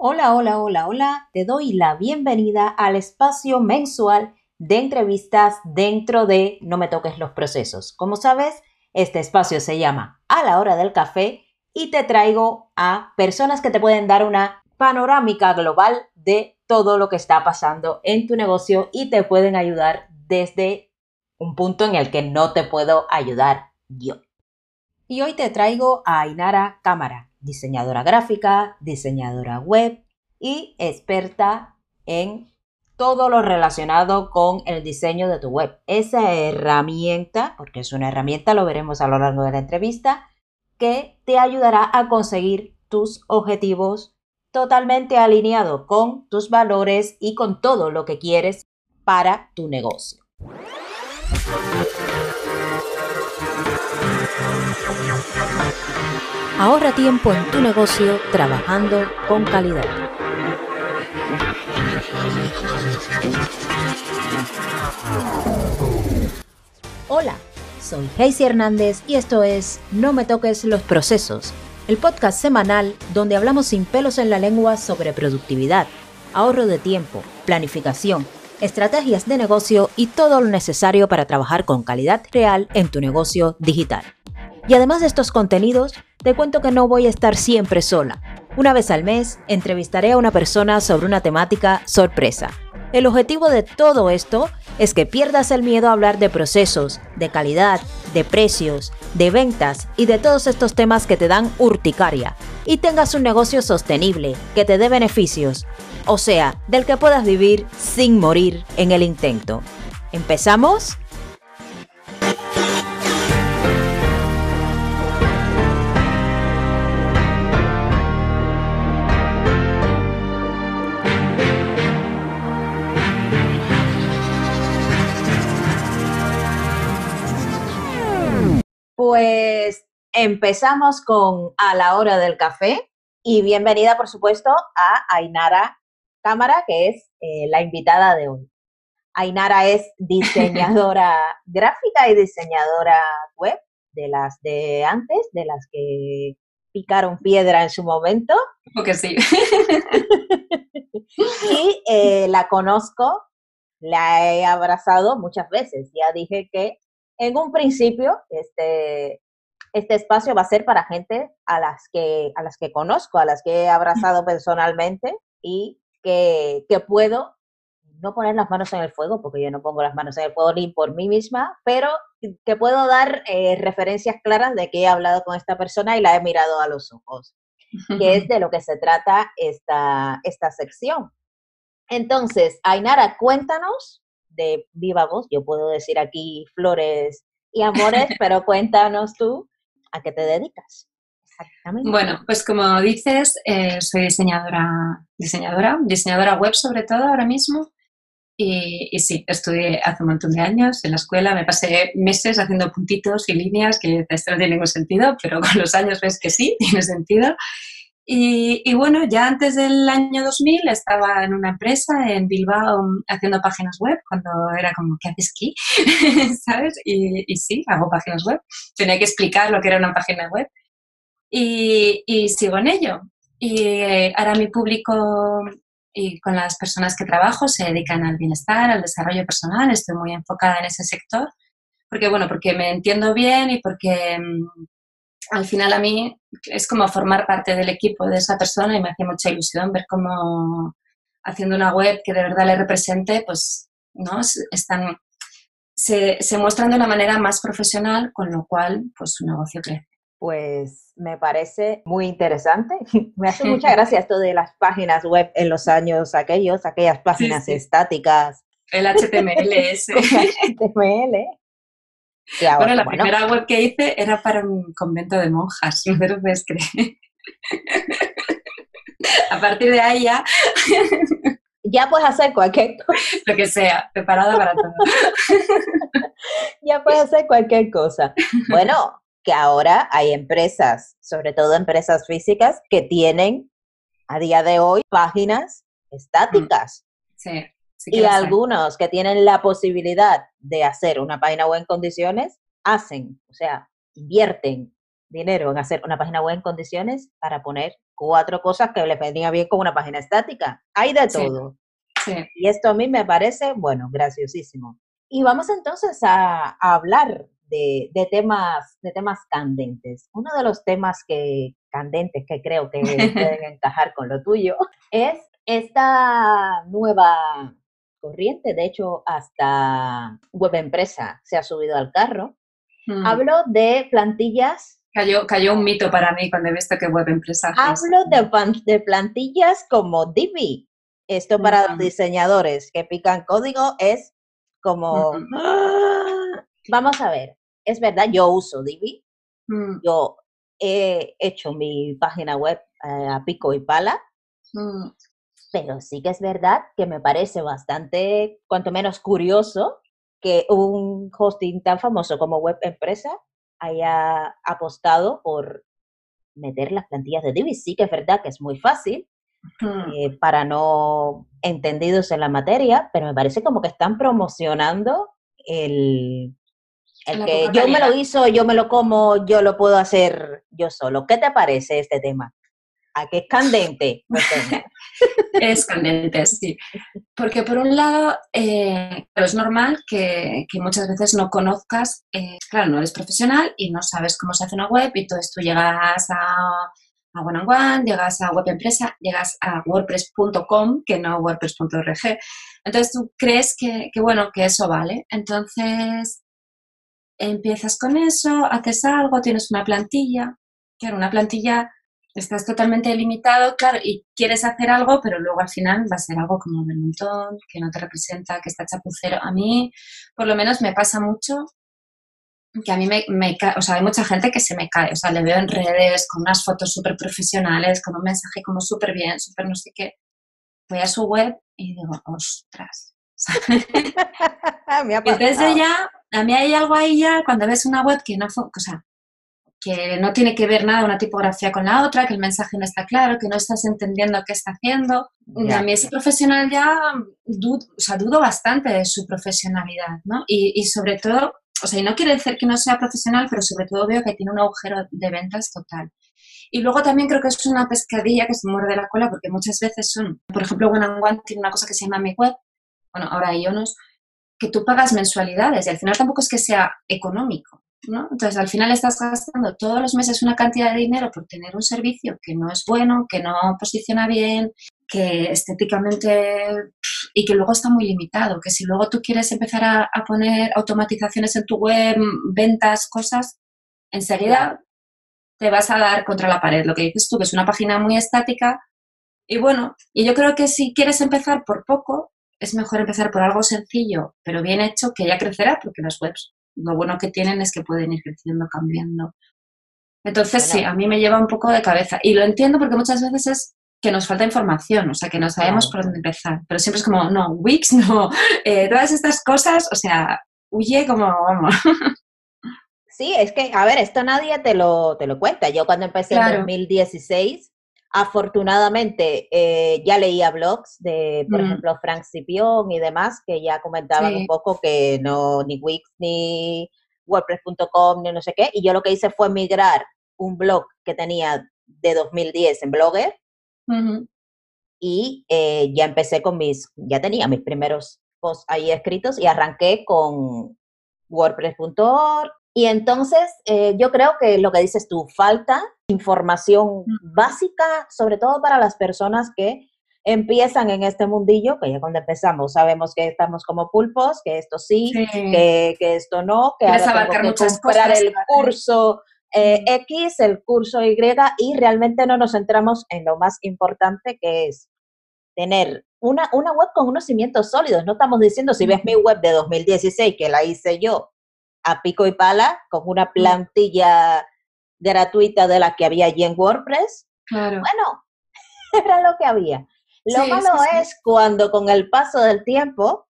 Hola, hola, hola, hola. Te doy la bienvenida al espacio mensual de entrevistas dentro de No me toques los procesos. Como sabes, este espacio se llama A la hora del café y te traigo a personas que te pueden dar una panorámica global de todo lo que está pasando en tu negocio y te pueden ayudar desde un punto en el que no te puedo ayudar yo. Y hoy te traigo a Ainara Cámara diseñadora gráfica, diseñadora web y experta en todo lo relacionado con el diseño de tu web. Esa herramienta, porque es una herramienta, lo veremos a lo largo de la entrevista, que te ayudará a conseguir tus objetivos totalmente alineado con tus valores y con todo lo que quieres para tu negocio. Ahorra tiempo en tu negocio trabajando con calidad. Hola, soy Heisy Hernández y esto es No me toques los procesos, el podcast semanal donde hablamos sin pelos en la lengua sobre productividad, ahorro de tiempo, planificación, estrategias de negocio y todo lo necesario para trabajar con calidad real en tu negocio digital. Y además de estos contenidos, te cuento que no voy a estar siempre sola. Una vez al mes, entrevistaré a una persona sobre una temática sorpresa. El objetivo de todo esto es que pierdas el miedo a hablar de procesos, de calidad, de precios, de ventas y de todos estos temas que te dan urticaria y tengas un negocio sostenible, que te dé beneficios, o sea, del que puedas vivir sin morir en el intento. ¿Empezamos? Pues empezamos con A la hora del café y bienvenida, por supuesto, a Ainara Cámara, que es eh, la invitada de hoy. Ainara es diseñadora gráfica y diseñadora web de las de antes, de las que picaron piedra en su momento. Porque sí. y eh, la conozco, la he abrazado muchas veces. Ya dije que en un principio, este, este espacio va a ser para gente a las que, a las que conozco, a las que he abrazado personalmente y que, puedo no poner las manos en el fuego, porque yo no pongo las manos en el fuego ni por mí misma, pero que puedo dar eh, referencias claras de que he hablado con esta persona y la he mirado a los ojos, que es de lo que se trata esta, esta sección. Entonces, Ainara, cuéntanos de viva voz, yo puedo decir aquí flores y amores, pero cuéntanos tú a qué te dedicas. Exactamente. Bueno, pues como dices, eh, soy diseñadora, diseñadora, diseñadora web sobre todo ahora mismo. Y, y, sí, estudié hace un montón de años en la escuela, me pasé meses haciendo puntitos y líneas que esto no tiene ningún sentido, pero con los años ves que sí, tiene sentido. Y, bueno, ya antes del año 2000 estaba en una empresa en Bilbao haciendo páginas web, cuando era como, ¿qué haces aquí? ¿Sabes? Y, sí, hago páginas web. Tenía que explicar lo que era una página web. Y, sigo en ello. Y eh, ahora mi público y con las personas que trabajo se dedican al bienestar, al desarrollo personal. Estoy muy enfocada en ese sector. Porque, bueno, porque me entiendo bien y porque mm, al final a mí es como formar parte del equipo de esa persona y me hace mucha ilusión ver cómo haciendo una web que de verdad le represente, pues, ¿no? Están, se, se muestran de una manera más profesional, con lo cual, pues, su negocio crece. Pues me parece muy interesante. Me hace mucha gracia esto de las páginas web en los años aquellos, aquellas páginas estáticas. El HTML ese. HTML bueno, la primera web que hice era para un convento de monjas, no te lo puedes creer. A partir de ahí ya... Ya puedes hacer cualquier cosa. Lo que sea, preparada para todo. ya puedes hacer cualquier cosa. Bueno, que ahora hay empresas, sobre todo empresas físicas, que tienen a día de hoy páginas estáticas. Sí y algunos que tienen la posibilidad de hacer una página web en condiciones, hacen, o sea, invierten dinero en hacer una página web en condiciones para poner cuatro cosas que le venía bien con una página estática. Hay de todo. Y esto a mí me parece, bueno, graciosísimo. Y vamos entonces a, hablar de, temas, de temas candentes. Uno de los temas que candentes que creo que pueden encajar con lo tuyo es esta nueva corriente. De hecho, hasta Web Empresa se ha subido al carro. Mm. Hablo de plantillas Cayó, cayó, un mito para mí cuando he visto que web empresa. Hablo de, de, plantillas como Divi. Esto para los diseñadores que pican código es como, ¡ah! vamos a ver, es verdad, yo uso Divi, mm. yo he hecho mi página web eh, a pico y pala, mm. Pero sí que es verdad que me parece bastante, cuanto menos curioso, que un hosting tan famoso como Web Empresa haya apostado por meter las plantillas de Divi. Sí que es verdad que es muy fácil, eh, para no entendidos en la materia, pero me parece como que están promocionando el, el que yo me lo hizo, yo me lo como, yo lo puedo hacer yo solo. ¿Qué te parece este tema? ¿A qué es candente? es candente, sí. Porque por un lado, eh, es normal que, muchas veces no conozcas, eh, claro, no eres profesional y no sabes cómo se hace una web y entonces tú llegas a a One on One, llegas a Web Empresa, llegas a WordPress.com, que no WordPress.org. Entonces tú crees que, bueno, que eso vale. Entonces empiezas con eso, haces algo, tienes una plantilla. Claro, una plantilla estás totalmente limitado, claro, y quieres hacer algo, pero luego al final va a ser algo como del montón, que no te representa, que está chapucero. A mí, por lo menos, me pasa mucho que a mí me, me o sea, hay mucha gente que se me cae, o sea, le veo en redes con unas fotos súper profesionales, con un mensaje como súper bien, súper no sé qué. Voy a su web y digo, ostras. Entonces ya, a mí hay algo ahí ya, cuando ves una web que no, o sea, que no tiene que ver nada una tipografía con la otra, que el mensaje no está claro, que no estás entendiendo qué está haciendo. A mí ese profesional ya dudo, o sea, dudo bastante de su profesionalidad, ¿no? Y, y sobre todo o sea, y no quiere decir que no sea profesional, pero sobre todo veo que tiene un agujero de ventas total. Y luego también creo que es una pescadilla que se muerde la cola porque muchas veces son, por ejemplo, One and One tiene una cosa que se llama Mi Web, bueno, ahora unos, que tú pagas mensualidades y al final tampoco es que sea económico, ¿no? Entonces al final estás gastando todos los meses una cantidad de dinero por tener un servicio que no es bueno, que no posiciona bien, que estéticamente y que luego está muy limitado, que si luego tú quieres empezar a, poner automatizaciones en tu web, ventas, cosas, enseguida te vas a dar contra la pared. Lo que dices tú, que es una página muy estática. Y bueno, y yo creo que si quieres empezar por poco, es mejor empezar por algo sencillo, pero bien hecho, que ya crecerá, porque las webs lo bueno que tienen es que pueden ir creciendo, cambiando. Entonces, sí, a mí me lleva un poco de cabeza. Y lo entiendo porque muchas veces es que nos falta información, o sea, que no sabemos por dónde empezar. Pero siempre es como, no, Wix, no, eh, todas estas cosas, o sea, huye como, vamos. Sí, es que, a ver, esto nadie te lo, te lo cuenta. Yo cuando empecé en 2016, afortunadamente eh, ya leía blogs de, por mm. ejemplo, Frank Scipion y demás, que ya comentaban un poco que no, ni Wix, ni WordPress.com, ni no sé qué. Y yo lo que hice fue migrar un blog que tenía de 2010 en Blogger y eh, ya empecé con mis, ya tenía mis primeros posts ahí escritos y arranqué con wordpress.org. Y entonces eh, yo creo que lo que dices tú, falta información básica, sobre todo para las personas que empiezan en este mundillo, que ya cuando empezamos. Sabemos que estamos como pulpos, que esto sí, Que, que, esto no, que ahora tengo que comprar el curso eh, X, el curso Y, y realmente no nos centramos en lo más importante que es tener una, una web con unos cimientos sólidos. No estamos diciendo, si ves mi web de 2016, que la hice yo a pico y pala, con una plantilla gratuita de la que había allí en WordPress, claro. bueno, era lo que había. Lo malo es cuando con el paso del tiempo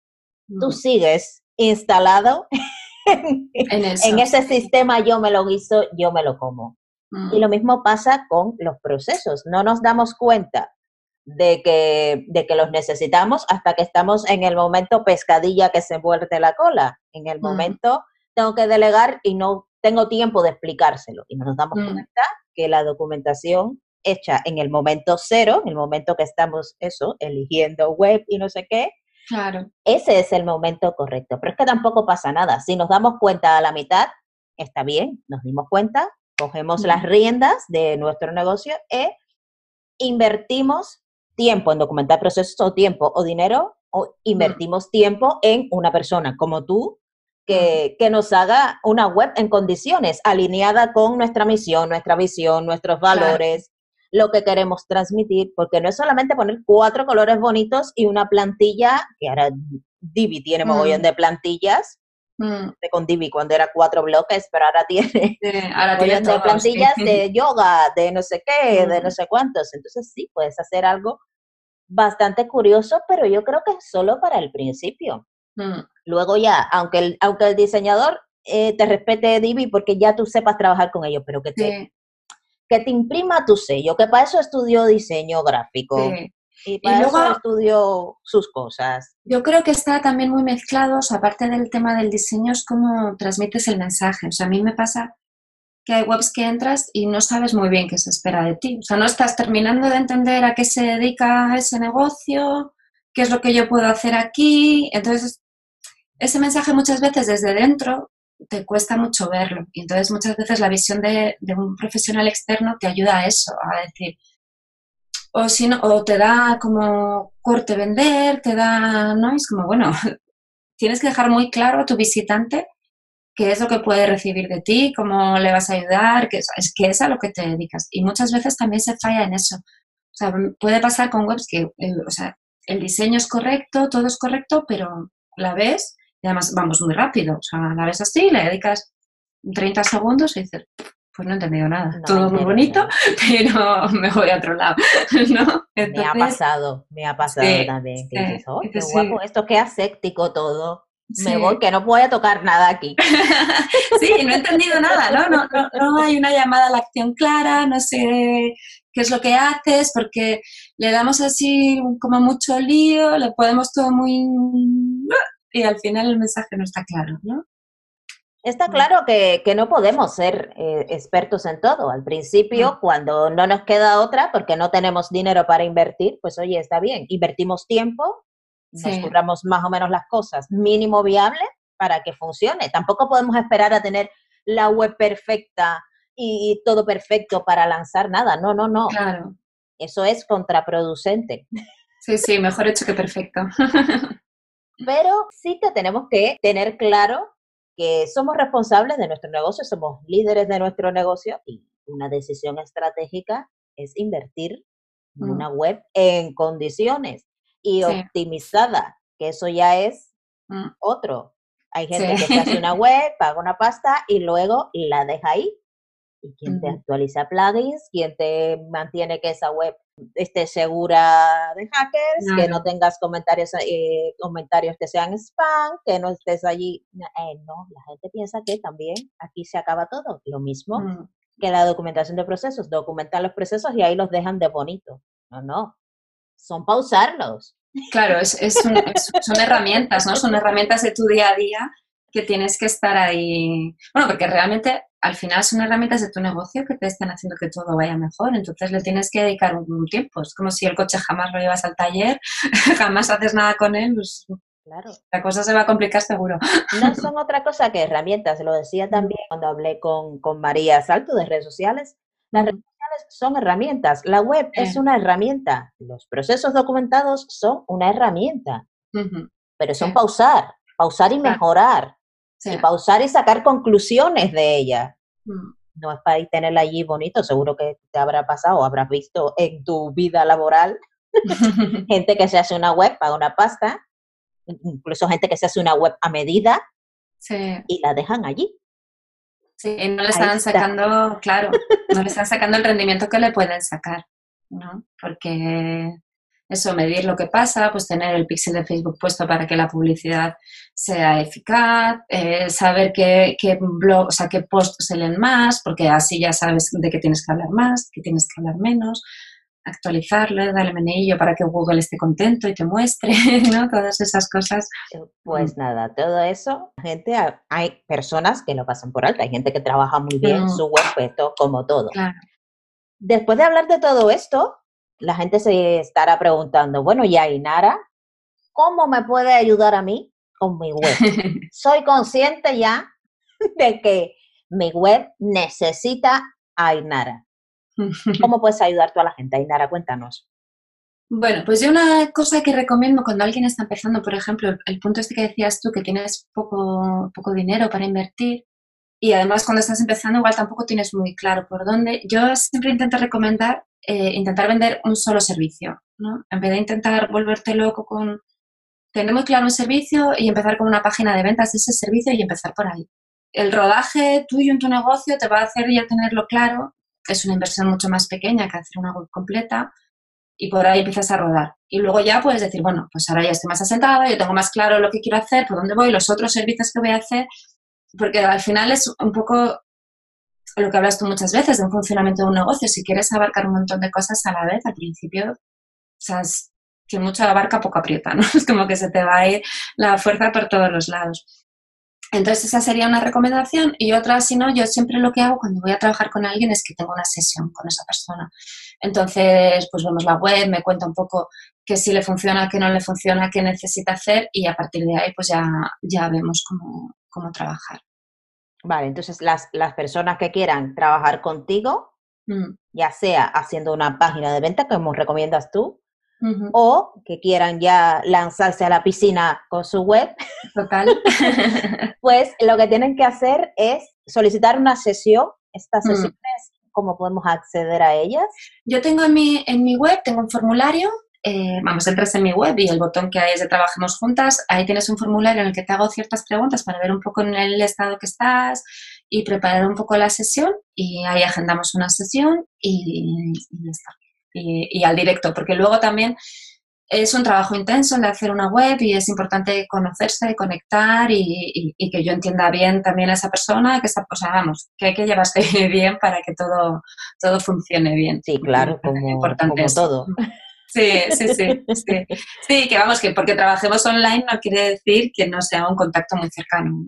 tú sigues instalado en, ese sistema yo me lo guiso, yo me lo como. Y lo mm. mismo pasa con los procesos. No nos damos cuenta de que, de que los necesitamos hasta que estamos en el momento pescadilla que se muerde la cola. En el mm. momento tengo que delegar y no tengo tiempo de explicárselo. Y nos damos Mm. cuenta que la documentación hecha en el momento cero, en el momento que estamos, eso, eligiendo web y no sé qué, Claro. ese es el momento correcto. Pero es que tampoco pasa nada. Si nos damos cuenta a la mitad, está bien, nos dimos cuenta, cogemos Mm. las riendas de nuestro negocio e invertimos tiempo en documentar procesos o tiempo o dinero o invertimos tiempo en una persona como tú que, que nos haga una web en condiciones alineada con nuestra misión, nuestra visión, nuestros Claro. valores, lo que queremos transmitir, porque no es solamente poner cuatro colores bonitos y una plantilla, que ahora Divi tiene mogollón Mm. de plantillas, Mm, de con Divi cuando era cuatro bloques, pero ahora tiene sí, ahora tiene mogollón de plantillas sí. de yoga, de no sé qué, de Mm. no sé cuántos. Entonces sí, puedes hacer algo bastante curioso, pero yo creo que es solo para el principio. Mm, Luego ya, aunque el, aunque el diseñador eh, te respete Divi porque ya tú sepas trabajar con ellos, pero que te, sí, que te imprima tu sello, que para eso estudió diseño gráfico sí. y para luego- eso estudió sus cosas. Yo creo que está también muy mezclado, o sea, aparte del tema del diseño, es cómo transmites el mensaje. O sea, a mí me pasa que hay webs que entras y no sabes muy bien qué se espera de ti. O sea, no estás terminando de entender a qué se dedica ese negocio, qué es lo que yo puedo hacer aquí. Entonces, ese mensaje muchas veces desde dentro te cuesta mucho verlo. Y entonces muchas veces la visión de, un profesional externo te ayuda a eso, a decir, o si no, o te da como corte vender, te da, ¿no? Es como, bueno, tienes que dejar muy claro a tu visitante qué es lo que puede recibir de ti, cómo le vas a ayudar, que es, que es a lo que te dedicas. Y muchas veces también se falla en eso. O sea, puede pasar con webs que, el, o sea, el diseño es correcto, todo es correcto, pero la ves y además vamos muy rápido. O sea, la ves así, le dedicas 30 segundos y dices, pues no he entendido nada. No, todo muy bonito, pero me voy a otro lado, ¿no? Me ha pasado, me ha pasado Sí, también. Que sí, dices, oh, qué guapo esto, qué aséptico todo. Me voy, que no voy a tocar nada aquí. Sí, no he entendido nada, ¿no? No, no, no hay una llamada a la acción clara, no sé qué es lo que haces, porque le damos así como mucho lío, le podemos todo muy... y al final el mensaje no está claro, ¿no? Está Mm. claro que, que no podemos ser eh, expertos en todo. Al principio, Mm. cuando no nos queda otra, porque no tenemos dinero para invertir, pues oye, está bien, invertimos tiempo, nos Sí. curramos más o menos las cosas mínimo viable para que funcione. Tampoco podemos esperar a tener la web perfecta y, todo perfecto para lanzar nada. No, no, no. Claro. Eso es contraproducente. Sí, sí, mejor hecho que perfecto. Pero sí que tenemos que tener claro que somos responsables de nuestro negocio, somos líderes de nuestro negocio y una decisión estratégica es invertir en Mm. una web en condiciones y Sí. optimizada, que eso ya es Mm, otro. Hay gente Sí. que se hace una web, paga una pasta y luego la deja ahí. ¿Y quién te actualiza plugins? ¿Quién te mantiene que esa web esté segura de hackers? Que no tengas comentarios eh, comentarios que sean spam, que no estés allí. No, eh, no, la gente piensa que también aquí se acaba todo. Lo mismo mm. que la documentación de procesos. Documentan los procesos y ahí los dejan de bonito. No, no. Son para usarlos. Claro, es, es un- es- son herramientas, ¿no? Son herramientas de tu día a día que tienes que estar ahí. Bueno, porque realmente al final son herramientas de tu negocio que te están haciendo que todo vaya mejor. Entonces le tienes que dedicar un, tiempo. Es como si el coche jamás lo llevas al taller, jamás haces nada con él, pues Claro. la cosa se va a complicar seguro. No son otra cosa que herramientas. Lo decía también cuando hablé con, con María Salto de redes sociales. Las redes sociales son herramientas. La web es una herramienta. Los procesos documentados son una herramienta. Pero son pausar, pausar y Claro. mejorar. Y pausar y sacar conclusiones de ella. Mm. No es para ir tenerla allí bonito. Seguro que te habrá pasado o habrás visto en tu vida laboral gente que se hace una web, paga una pasta. Incluso gente que se hace una web a medida Sí. y la dejan allí. Sí, y no le están está. sacando, claro, no le están sacando el rendimiento que le pueden sacar, ¿no? Porque eso, medir lo que pasa, pues tener el pixel de Facebook puesto para que la publicidad sea eficaz, eh, saber qué, qué blog, o sea, qué posts se leen más, porque así ya sabes de qué tienes que hablar más, qué tienes que hablar menos. actualizarlo, darle meneillo para que Google esté contento y te muestre, ¿no? Todas esas cosas. Pues mm. nada, todo eso, gente, hay personas que lo pasan por alto, hay gente que trabaja muy bien su web, pues como todo. Después de hablar de todo esto, la gente se estará preguntando, bueno, y Ainara, ¿cómo me puede ayudar a mí con mi web? Soy consciente ya de que mi web necesita a Ainara. ¿Cómo puedes ayudar tú a la gente? Ainara, cuéntanos. Bueno, pues yo una cosa que recomiendo cuando alguien está empezando, por ejemplo, el, punto este que decías tú, que tienes poco, poco dinero para invertir y además cuando estás empezando igual tampoco tienes muy claro por dónde, yo siempre intento recomendar eh, intentar vender un solo servicio, ¿no? En vez de intentar volverte loco con tener muy claro un servicio y empezar con una página de ventas de ese servicio y empezar por ahí. El rodaje tuyo en tu negocio te va a hacer ya tenerlo claro es una inversión mucho más pequeña que hacer una web completa y por ahí empiezas a rodar. Y luego ya puedes decir, bueno, pues ahora ya estoy más asentada, yo tengo más claro lo que quiero hacer, por dónde voy, los otros servicios que voy a hacer, porque al final es un poco lo que hablas tú muchas veces de un funcionamiento de un negocio. Si quieres abarcar un montón de cosas a la vez, al principio, o sea, es que mucho abarca, poco aprieta, ¿no? Es como que se te va a ir la fuerza por todos los lados. Entonces esa sería una recomendación y otra, si no, yo siempre lo que hago cuando voy a trabajar con alguien es que tengo una sesión con esa persona. Entonces, pues vemos la web, me cuenta un poco qué sí le funciona, qué no le funciona, qué necesita hacer y a partir de ahí pues ya, ya vemos cómo, cómo trabajar. Vale, entonces las, las personas que quieran trabajar contigo, mm. ya sea haciendo una página de venta, como recomiendas tú, o que quieran ya lanzarse a la piscina con su web. Total. pues lo que tienen que hacer es solicitar una sesión. Estas mm. sesiones, ¿cómo podemos acceder a ellas? Yo tengo en mi, en mi web, tengo un formulario eh, vamos, entras en mi web y el botón que hay es de Trabajemos Juntas, ahí tienes un formulario en el que te hago ciertas preguntas para ver un poco en el estado que estás y preparar un poco la sesión y ahí agendamos una sesión y, y ya está y, al directo, porque luego también es un trabajo intenso el de hacer una web y es importante conocerse, conectar y, que yo entienda bien también a esa persona, que esa, o vamos, que hay que llevarse bien para que todo, todo funcione bien. Sí, claro, como, como todo. Sí, sí, sí, sí. Sí, que vamos, que porque trabajemos online no quiere decir que no sea un contacto muy cercano.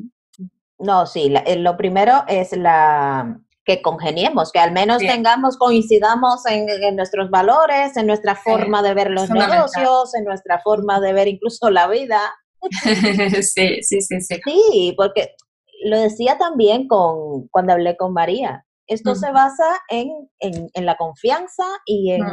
No, sí, eh, lo primero es la, que congeniemos, que al menos tengamos, coincidamos en, nuestros valores, en nuestra forma de ver los negocios, en nuestra forma de ver incluso la vida. sí, sí, sí, sí. Sí, porque lo decía también con, cuando hablé con María. Esto se basa en, en, la confianza y en,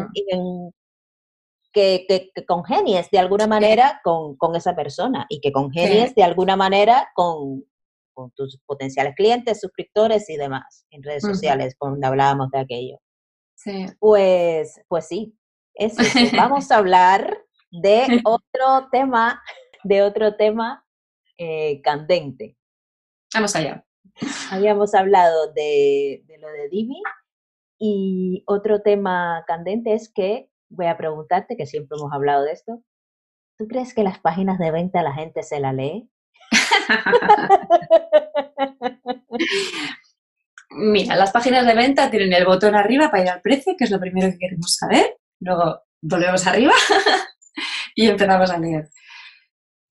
que, que, congenies de alguna manera con, con, esa persona y que congenies de alguna manera con, con tus potenciales clientes, suscriptores y demás en redes sociales, cuando hablábamos de aquello. Sí. Pues, pues sí, es Vamos a hablar de otro tema, de otro tema eh, candente. Vamos allá. Habíamos hablado de, de lo de Divi y otro tema candente es que, voy a preguntarte, que siempre hemos hablado de esto, ¿tú crees que las páginas de venta la gente se la lee? Mira, las páginas de venta tienen el botón arriba para ir al precio, que es lo primero que queremos saber. Luego volvemos arriba y empezamos a leer.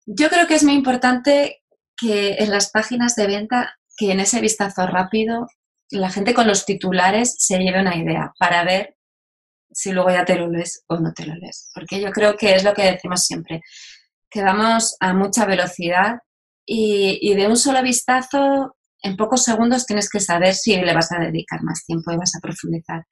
Yo creo que es muy importante que en las páginas de venta, que en ese vistazo rápido, la gente con los titulares se lleve una idea para ver si luego ya te lo lees o no te lo lees. Porque yo creo que es lo que decimos siempre, que vamos a mucha velocidad y, de un solo vistazo, en pocos segundos tienes que saber si le vas a dedicar más tiempo y vas a profundizar.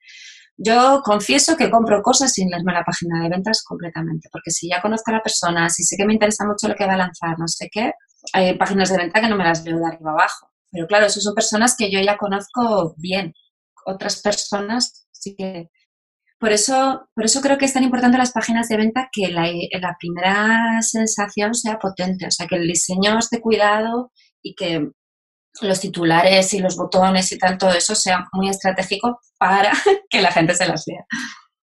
Yo confieso que compro cosas sin leerme la página de ventas completamente, porque si ya conozco a la persona, si sé que me interesa mucho lo que va a lanzar, no sé qué, hay páginas de venta que no me las leo de arriba abajo. Pero claro, eso son personas que yo ya conozco bien. Otras personas sí que por eso, por eso creo que es tan importante las páginas de venta que la, la primera sensación sea potente, o sea, que el diseño esté cuidado y que los titulares y los botones y tal, todo eso sea muy estratégico para que la gente se las lea.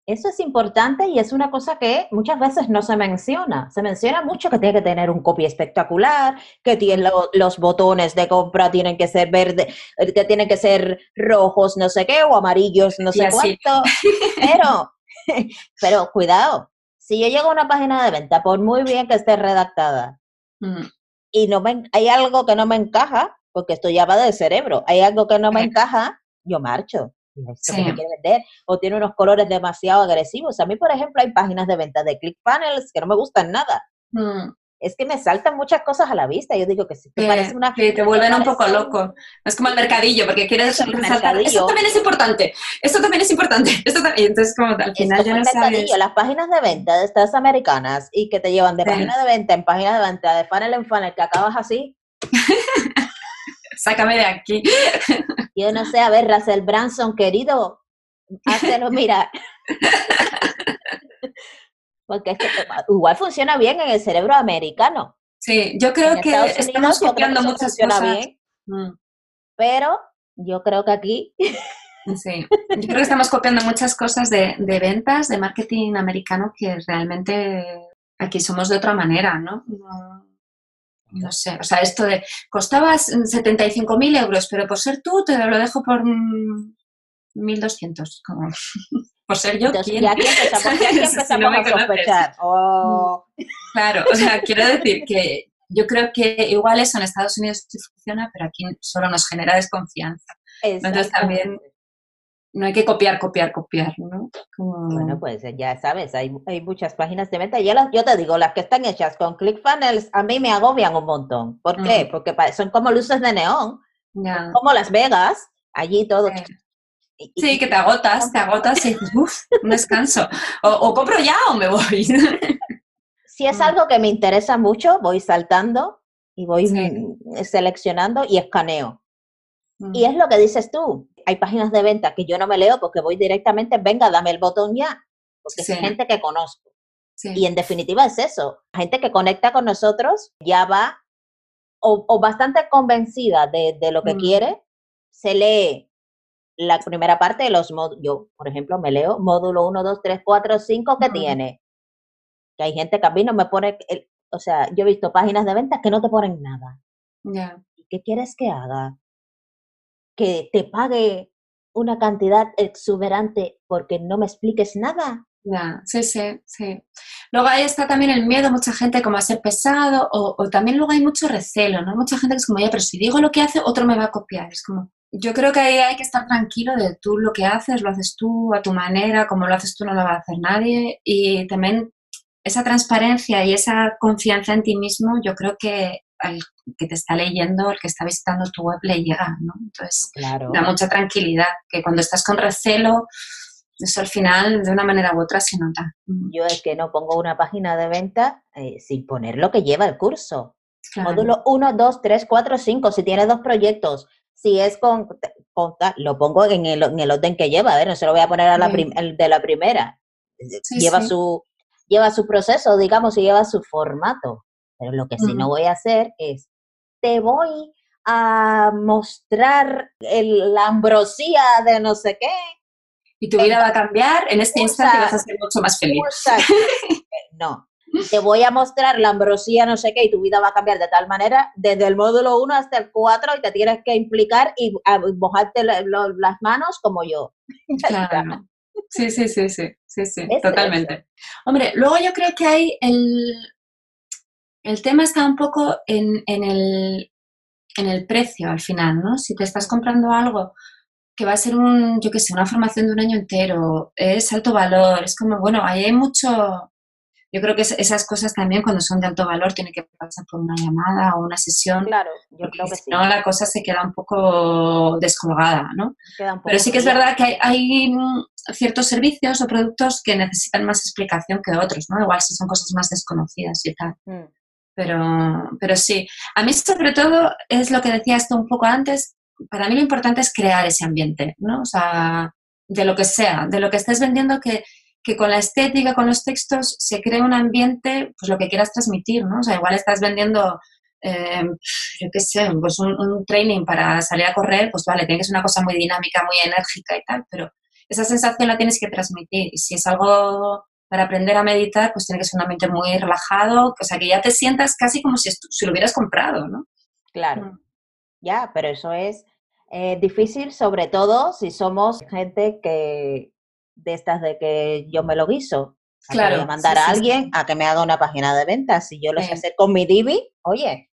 Eso es importante y es una cosa que muchas veces no se menciona. Se menciona mucho que tiene que tener un copy espectacular, que tiene los botones de compra tienen que ser verde, que tienen que ser rojos, no sé qué, o amarillos, no sé cuánto. Pero Pero cuidado, si yo llego a una página de venta, por muy bien que esté redactada, Mm, y no me, hay algo que no me encaja, porque esto ya va del cerebro, hay algo que no me encaja, yo marcho. Esto que Sí. quiere vender, o tiene unos colores demasiado agresivos. A mí, por ejemplo, hay páginas de venta de ClickFunnels que no me gustan nada. mm. Es que me saltan muchas cosas a la vista. Yo digo que si te Que- parece una... que te vuelven un poco loco. Es como el mercadillo, porque quieres el mercadillo. Esto también es importante. Esto también es importante. Esto también. Y entonces, como al final ya no sabes. las páginas de venta de estas americanas y que te llevan de Sí. página de venta en página de venta, de funnel en funnel, que acabas así. Sácame de aquí. Yo no sé, a ver, Russell Branson, querido, házelo mirar. Porque es que igual funciona bien en el cerebro americano. Sí, yo creo en que estamos Unidos que copiando muchas cosas. bien, Mm, pero yo creo que aquí Sí, yo creo que estamos copiando muchas cosas de, de ventas, de marketing americano que realmente aquí somos de otra manera, ¿no? No, no sé, o sea, esto de costabas 75.000 euros, pero por ser tú te lo dejo por mm, 1.200, como por ser yo, entonces ¿quién? ya aquí empezamos, ya aquí Si empezamos no me a sospechar. Oh, Claro, o sea, quiero decir que yo creo que igual eso en Estados Unidos sí funciona, pero aquí solo nos genera desconfianza. Entonces también. No hay que copiar, copiar, copiar, ¿no? Como- Bueno, pues ya sabes, hay, hay muchas páginas de venta. Yo, las, yo te digo, las que están hechas con ClickFunnels a mí me agobian un montón. ¿Por qué? Porque son como luces de neón, como Las Vegas, allí todo. Sí. y- y- Sí, que te agotas, te agotas y uff, un descanso. O, o compro ya o me voy. Si es algo que me interesa mucho, voy saltando y voy Sí. mm, seleccionando y escaneo. Y es lo que dices tú. Hay páginas de venta que yo no me leo porque voy directamente, venga, dame el botón ya. Porque Sí. es gente que conozco. Sí. Y en definitiva es eso. Gente que conecta con nosotros ya va o, o bastante convencida de, de lo que Mm. quiere, se lee la primera parte de los módulos. Yo, por ejemplo, me leo módulo 1, 2, 3, 4, 5 que Mm. tiene. Que hay gente que a mí no me pone, el- o sea, yo he visto páginas de ventas que no te ponen nada. Ya. ¿Qué quieres que haga? Que te pague una cantidad exuberante porque no me expliques nada. Ya, sí, sí, sí. Luego ahí está también el miedo, mucha gente como a ser pesado, o, o también luego hay mucho recelo, ¿no? Mucha gente que es como, ya, pero si digo lo que hace, otro me va a copiar. Es como, yo creo que ahí hay que estar tranquilo de tú lo que haces, lo haces tú a tu manera, como lo haces tú no lo va a hacer nadie. Y también esa transparencia y esa confianza en ti mismo, yo creo que al que te está leyendo, al que está visitando tu web, le llega, ¿no? Entonces, Claro. da mucha tranquilidad, que cuando estás con recelo, eso al final, de una manera u otra, se nota. Mm, Yo es que no pongo una página de venta eh, sin poner lo que lleva el curso. claro. Módulo 1, 2, 3, 4, 5. Si tiene dos proyectos, si es con, lo pongo en el, en el orden que lleva. A ver, no se lo voy a poner a la prim- el de la primera. Sí, lleva, sí. Su, lleva su proceso, digamos, y lleva su formato. Pero lo que sí no voy a hacer es, te voy a mostrar el- la ambrosía de no sé qué. Y tu vida va a cambiar en este Usa- instante vas a ser mucho más feliz. No. Te voy a mostrar la ambrosía, no sé qué, y tu vida va a cambiar de tal manera, desde el módulo 1 hasta el 4, y te tienes que implicar y a- mojarte lo- las manos como yo. Claro. Sí, sí, sí, sí, sí, sí, Es totalmente. Hombre, luego yo creo que hay el, el tema está un poco en, en el, en el precio al final, ¿no? Si te estás comprando algo que va a ser un, yo qué sé, una formación de un año entero, es alto valor, es como, bueno, ahí hay mucho, yo creo que es- esas cosas también cuando son de alto valor tienen que pasar por una llamada o una sesión, Claro, yo creo que si sí. no la cosa se queda un poco descolgada, ¿no? Poco Pero sí que es verdad que hay, hay, mm, ciertos servicios o productos que necesitan más explicación que otros, ¿no? Igual si son cosas más desconocidas y tal. Mm, Pero, pero sí, a mí sobre todo es lo que decías tú un poco antes, para mí lo importante es crear ese ambiente, ¿no? O sea, de lo que sea, de lo que estés vendiendo, que, que con la estética, con los textos, se cree un ambiente, pues lo que quieras transmitir, ¿no? O sea, igual estás vendiendo, eh, yo qué sé, pues un, un training para salir a correr, pues vale, tiene que ser una cosa muy dinámica, muy enérgica y tal, pero esa sensación la tienes que transmitir. Y si es algo para aprender a meditar, pues tiene que ser un ambiente muy relajado, o sea, que ya te sientas casi como si, si lo hubieras comprado, ¿no? Claro, Mm. ya, pero eso es eh, difícil, sobre todo si somos gente que, de estas de que yo me lo guiso. Claro. Voy a mandar sí, a alguien sí. a que me haga una página de ventas. Si yo lo sé hacer con mi Divi, oye,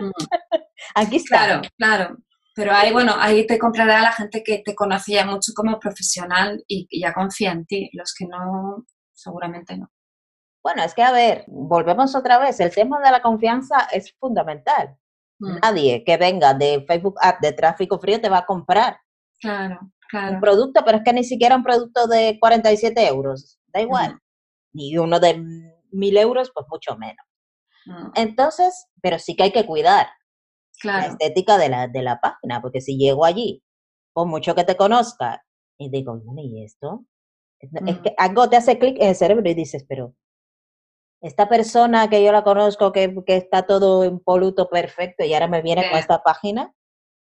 Mm. aquí está. Claro, claro. Pero ahí, bueno, ahí te comprará la gente que te conoce ya mucho como profesional y que ya confía en ti. Los que no, seguramente no. Bueno, es que a ver, volvemos otra vez. El tema de la confianza es fundamental. Mm. Nadie que venga de Facebook Ads de tráfico frío te va a comprar Claro, claro. un producto, pero es que ni siquiera un producto de 47 euros. Da igual. Ujú. Ni uno de mil euros, pues mucho menos. Mm, Entonces, pero sí que hay que cuidar la estética de la, de la página, porque si llego allí, por mucho que te conozca, y digo, ¿y esto? Es, es Mm. que algo te hace clic en el cerebro y dices, pero esta persona que yo la conozco, que, que está todo impoluto, perfecto, y ahora me viene con esta página,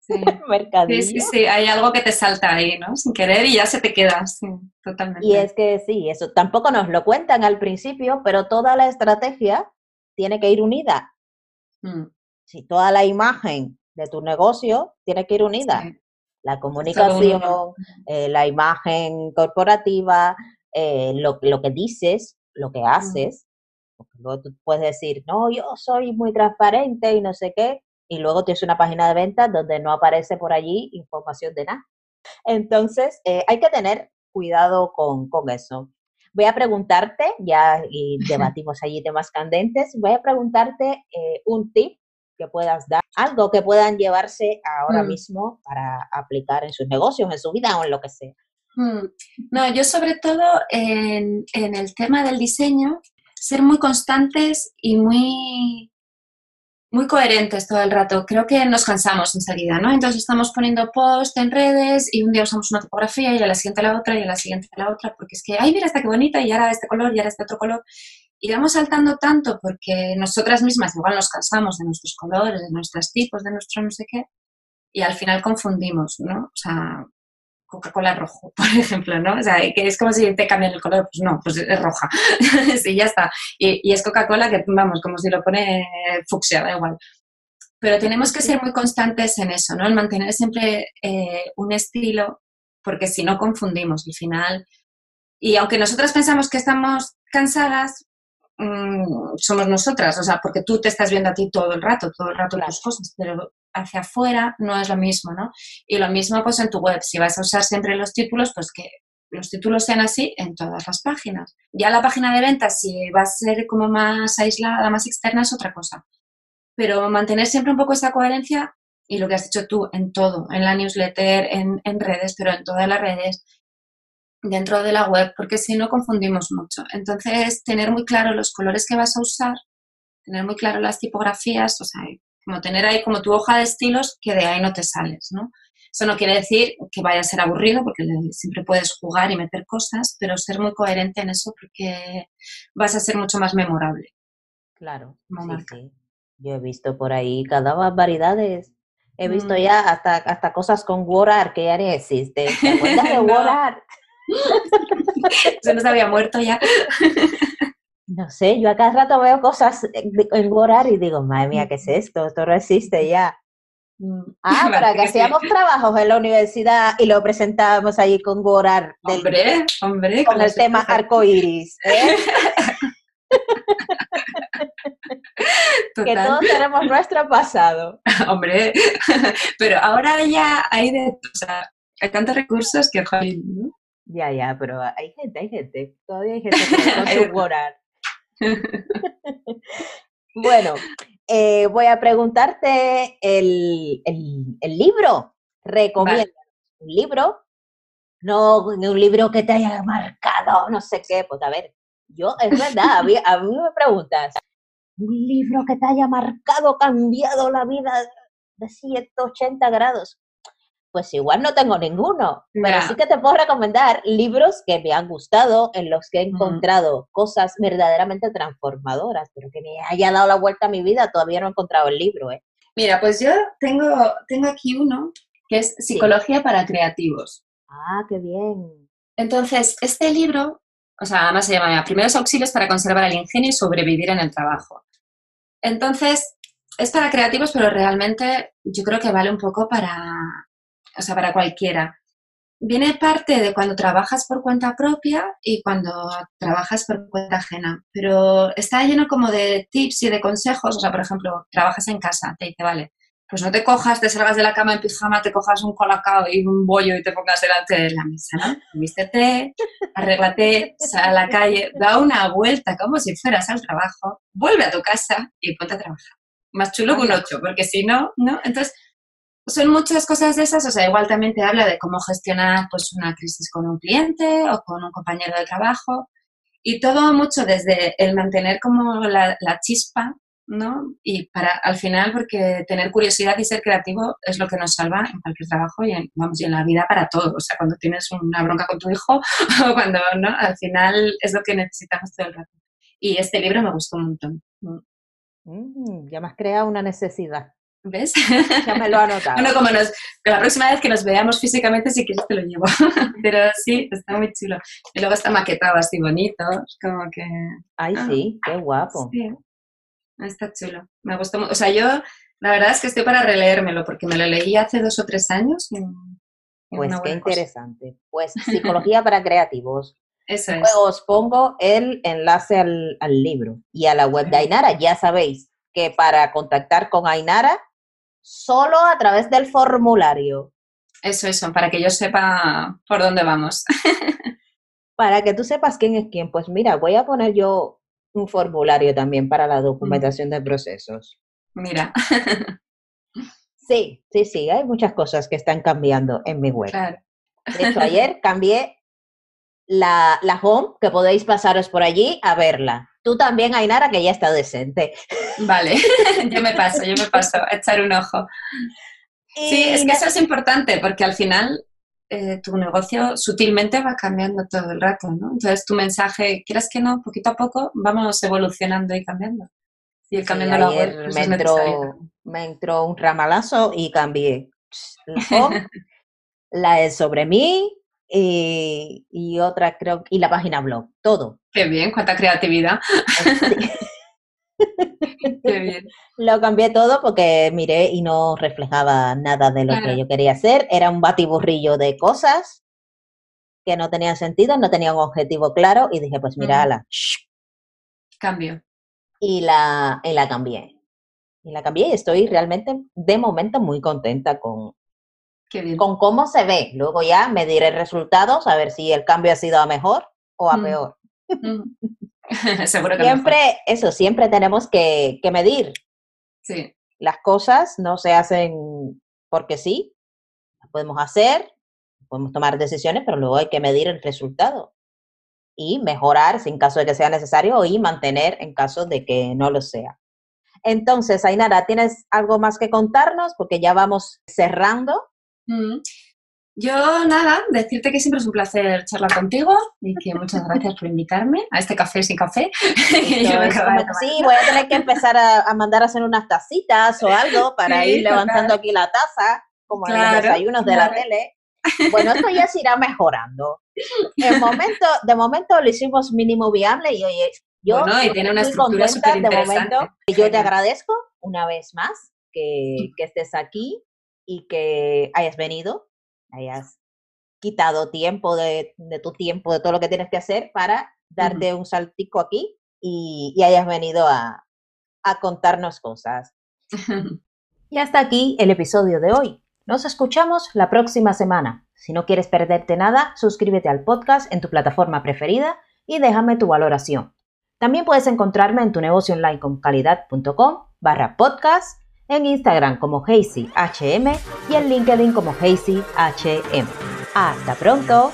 sí. mercadillo. Sí, sí, sí, hay algo que te salta ahí, ¿no? Sin querer y ya se te queda, sí, totalmente. Y es que sí, eso tampoco nos lo cuentan al principio, pero toda la estrategia tiene que ir unida. Mm, Si toda la imagen de tu negocio tiene que ir unida. sí, La comunicación, eh, la imagen corporativa, eh, lo, lo que dices, lo que haces. Porque luego tú puedes decir, no, yo soy muy transparente y no sé qué, y luego tienes una página de ventas donde no aparece por allí información de nada. Entonces, eh, hay que tener cuidado con, con eso. Voy a preguntarte, ya y debatimos allí temas candentes, voy a preguntarte eh, un tip que puedas dar, algo que puedan llevarse ahora Mm. mismo para aplicar en sus negocios, en su vida o en lo que sea. Mm. No, yo sobre todo en, en el tema del diseño, ser muy constantes y muy, muy coherentes todo el rato. Creo que nos cansamos enseguida, ¿no? Entonces estamos poniendo post en redes y un día usamos una tipografía y a la siguiente la otra y a la siguiente la otra, porque es que, ay, mira esta qué bonita y ahora este color y ahora este otro color. Y vamos saltando tanto porque nosotras mismas igual nos cansamos de nuestros colores, de nuestros tipos, de nuestro no sé qué, y al final confundimos, ¿no? O sea, Coca-Cola rojo, por ejemplo, ¿no? O sea, que es como si te cambian el color, pues no, pues es roja. sí, ya está. Y, y es Coca-Cola que, vamos, como si lo pone fucsia, da igual. Pero tenemos que ser muy constantes en eso, ¿no? En mantener siempre eh, un estilo, porque si no confundimos al final. Y aunque nosotras pensamos que estamos cansadas, mm, somos nosotras, o sea, porque tú te estás viendo a ti todo el rato, todo el rato Claro. tus cosas, pero hacia afuera no es lo mismo, ¿no? Y lo mismo pues en tu web, si vas a usar siempre los títulos, pues que los títulos sean así en todas las páginas. Ya la página de ventas, si va a ser como más aislada, más externa, es otra cosa. Pero mantener siempre un poco esa coherencia y lo que has dicho tú en todo, en la newsletter, en, en redes, pero en todas las redes, dentro de la web, porque si no confundimos mucho. Entonces, tener muy claro los colores que vas a usar, tener muy claro las tipografías, o sea, como tener ahí como tu hoja de estilos que de ahí no te sales, ¿no? Eso no quiere decir que vaya a ser aburrido, porque siempre puedes jugar y meter cosas, pero ser muy coherente en eso porque vas a ser mucho más memorable. Claro, Como sí. Yo he visto por ahí cada barbaridades. He visto Mm. ya hasta, hasta cosas con WordArt que ya ni existen. ¿Te acuerdas de No. WordArt? Se nos había muerto ya. No sé, yo a cada rato veo cosas en WordArt y digo, madre mía, ¿qué es esto? Esto no existe ya. Mm. Ah, para que hacíamos trabajos en la universidad y lo presentábamos allí con del- Hombre, hombre. con el tema arcoiris. ¿eh? que todos tenemos nuestro pasado. Hombre, pero ahora ya hay de, o sea, hay tantos recursos que, jolín, ¿no? Ya, ya, pero hay gente, hay gente. Todavía hay gente que de- WordArt. Bueno, eh, voy a preguntarte el, el- el libro. Recomiendo un libro, no un libro que te haya marcado, no sé qué. Pues a ver, yo, es verdad, a mí, a mí me preguntas, un libro que te haya marcado, cambiado la vida de 180 grados. Pues igual no tengo ninguno, pero sí que te puedo recomendar libros que me han gustado, en los que he encontrado cosas verdaderamente transformadoras, pero que me haya dado la vuelta a mi vida, todavía no he encontrado el libro, ¿eh? Mira, pues yo tengo, tengo aquí uno que es Psicología para Creativos. Ah, qué bien. Entonces, este libro, o sea, además se llama Primeros auxilios para conservar el ingenio y sobrevivir en el trabajo. Entonces, es para creativos, pero realmente yo creo que vale un poco para, o sea, para cualquiera. viene parte de cuando trabajas por cuenta propia y cuando trabajas por cuenta ajena, pero está lleno como de tips y de consejos, o sea, por ejemplo, trabajas en casa, te dice, vale, pues no te cojas, te salgas de la cama en pijama, te cojas un colacao y un bollo y te pongas delante de la mesa, ¿no? Vístete, arréglate, sal a la calle, da una vuelta como si fueras al trabajo, vuelve a tu casa y ponte a trabajar. Más chulo que un ocho, porque si no, ¿no? Entonces, son muchas cosas de esas, o sea, igual también te habla de cómo gestionar pues una crisis con un cliente o con un compañero de trabajo y todo mucho desde el mantener como la, la chispa ¿no? Y para, al final, porque tener curiosidad y ser creativo es lo que nos salva en cualquier trabajo y en, vamos, y en la vida para todo. O sea, cuando tienes una bronca con tu hijo o cuando, ¿no? Al final es lo que necesitamos todo el rato. Y este libro me gustó un montón. Mm, ya me has una necesidad. ¿Ves? Ya me lo he anotado. bueno, como nos, la próxima vez que nos veamos físicamente, si quieres te lo llevo. Pero sí, está muy chulo. Y luego está maquetado así bonito, como que... Ay, ah, sí, qué guapo. Sí, Está chulo. Me gustó mucho. O sea, yo la verdad es que estoy para releérmelo porque me lo leí hace dos o tres años. Y, y Pues qué cosa. interesante. Pues psicología para creativos. Eso es. Luego os pongo el enlace al, al libro y a la web de Ainara. Ya sabéis que para contactar con Ainara, solo a través del formulario. Eso, eso, para que yo sepa por dónde vamos. Para que tú sepas quién es quién, pues mira, voy a poner yo un formulario también para la documentación de procesos. Mira, Sí, sí, sí, hay muchas cosas que están cambiando en mi web. claro. De hecho, ayer cambié la, la home, que podéis pasaros por allí a verla. Tú también, Ainara, que ya está decente. Vale, yo me paso, yo me paso a echar un ojo. Sí, es que eso es importante porque al final eh, tu negocio sutilmente va cambiando todo el rato, ¿no? Entonces tu mensaje, quieras que no, poquito a poco vamos evolucionando y cambiando. Y el Sí, cambiando la web pues, me, es entró, me entró un ramalazo y cambié la la de sobre mí y, y otra creo, y la página blog, todo. Qué bien, cuánta creatividad. Sí, Qué bien. Lo cambié todo porque miré y no reflejaba nada de lo Claro. que yo quería hacer. Era un batiburrillo de cosas que no tenían sentido, no tenía un objetivo claro y dije, pues mira, ala, Cambio. y la, y la cambié. Y la cambié y estoy realmente de momento muy contenta con. Con cómo se ve. Luego ya me diré resultados, a ver si el cambio ha sido a mejor o a Mm. peor. Mm. Seguro que mejor. Siempre, eso, siempre tenemos que, que medir. Sí, Las cosas no se hacen porque sí, las podemos hacer, podemos tomar decisiones, pero luego hay que medir el resultado y mejorar en caso de que sea necesario y mantener en caso de que no lo sea. Entonces, Ainara, ¿tienes algo más que contarnos? Porque ya vamos cerrando. Mm. Yo nada, decirte que siempre es un placer charlar contigo y que muchas gracias por invitarme a este café sin café. que yo me sí, voy a tener que empezar a, a mandar a hacer unas tacitas o algo para Sí, ir levantando aquí la taza, como en Claro, los desayunos de claro. la tele. Bueno, esto ya se irá mejorando. De momento, de momento lo hicimos mínimo viable y oye, yo Bueno, y tiene una estructura contenta de momento. Yo te agradezco una vez más que, que estés aquí y que hayas venido, hayas quitado tiempo de, de tu tiempo, de todo lo que tienes que hacer para darte un saltico aquí y, y hayas venido a, a contarnos cosas. Y hasta aquí el episodio de hoy. Nos escuchamos la próxima semana. Si no quieres perderte nada, suscríbete al podcast en tu plataforma preferida y déjame tu valoración. También puedes encontrarme en tu negocio online con calidad.com barra podcast, en Instagram como HazyHM y en LinkedIn como HazyHM. Hasta pronto.